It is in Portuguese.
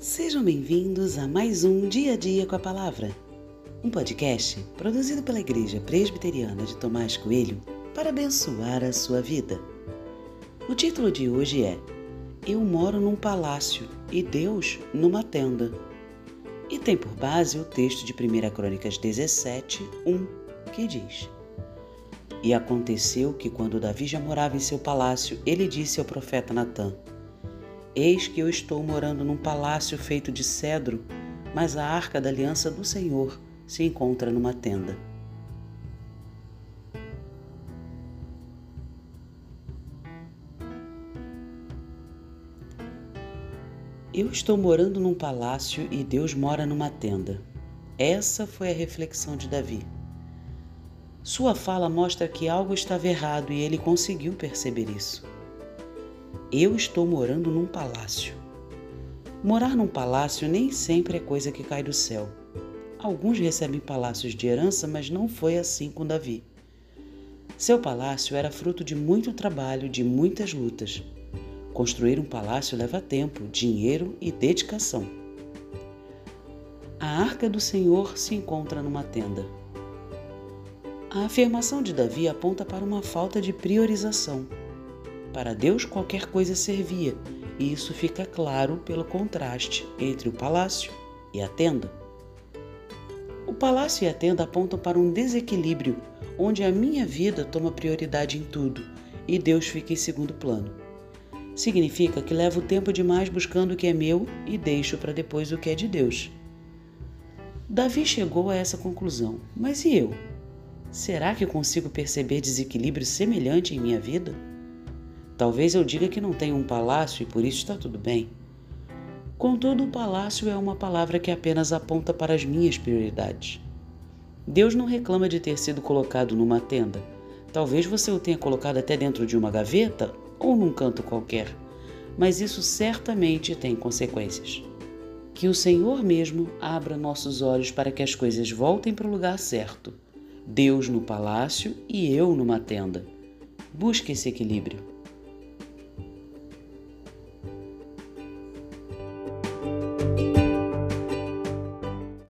Sejam bem-vindos a mais um Dia a Dia com a Palavra, um podcast produzido pela Igreja Presbiteriana de Tomás Coelho para abençoar a sua vida. O título de hoje é Eu moro num palácio e Deus numa tenda. E tem por base o texto de 1 Crônicas 17, 1, que diz: E aconteceu que quando Davi já morava em seu palácio, ele disse ao profeta Natã: Eis que eu estou morando num palácio feito de cedro, mas a arca da aliança do Senhor se encontra numa tenda. Eu estou morando num palácio e Deus mora numa tenda. Essa foi a reflexão de Davi. Sua fala mostra que algo estava errado e ele conseguiu perceber isso. Eu estou morando num palácio. Morar num palácio nem sempre é coisa que cai do céu. Alguns recebem palácios de herança, mas não foi assim com Davi. Seu palácio era fruto de muito trabalho, de muitas lutas. Construir um palácio leva tempo, dinheiro e dedicação. A arca do Senhor se encontra numa tenda. A afirmação de Davi aponta para uma falta de priorização. Para Deus qualquer coisa servia, e isso fica claro pelo contraste entre o palácio e a tenda. O palácio e a tenda apontam para um desequilíbrio onde a minha vida toma prioridade em tudo e Deus fica em segundo plano. Significa que levo tempo demais buscando o que é meu e deixo para depois o que é de Deus. Davi chegou a essa conclusão, mas e eu? Será que consigo perceber desequilíbrio semelhante em minha vida? Talvez eu diga que não tenho um palácio e por isso está tudo bem. Contudo, o palácio é uma palavra que apenas aponta para as minhas prioridades. Deus não reclama de ter sido colocado numa tenda. Talvez você o tenha colocado até dentro de uma gaveta ou num canto qualquer, mas isso certamente tem consequências. Que o Senhor mesmo abra nossos olhos para que as coisas voltem para o lugar certo. Deus no palácio e eu numa tenda. Busque esse equilíbrio.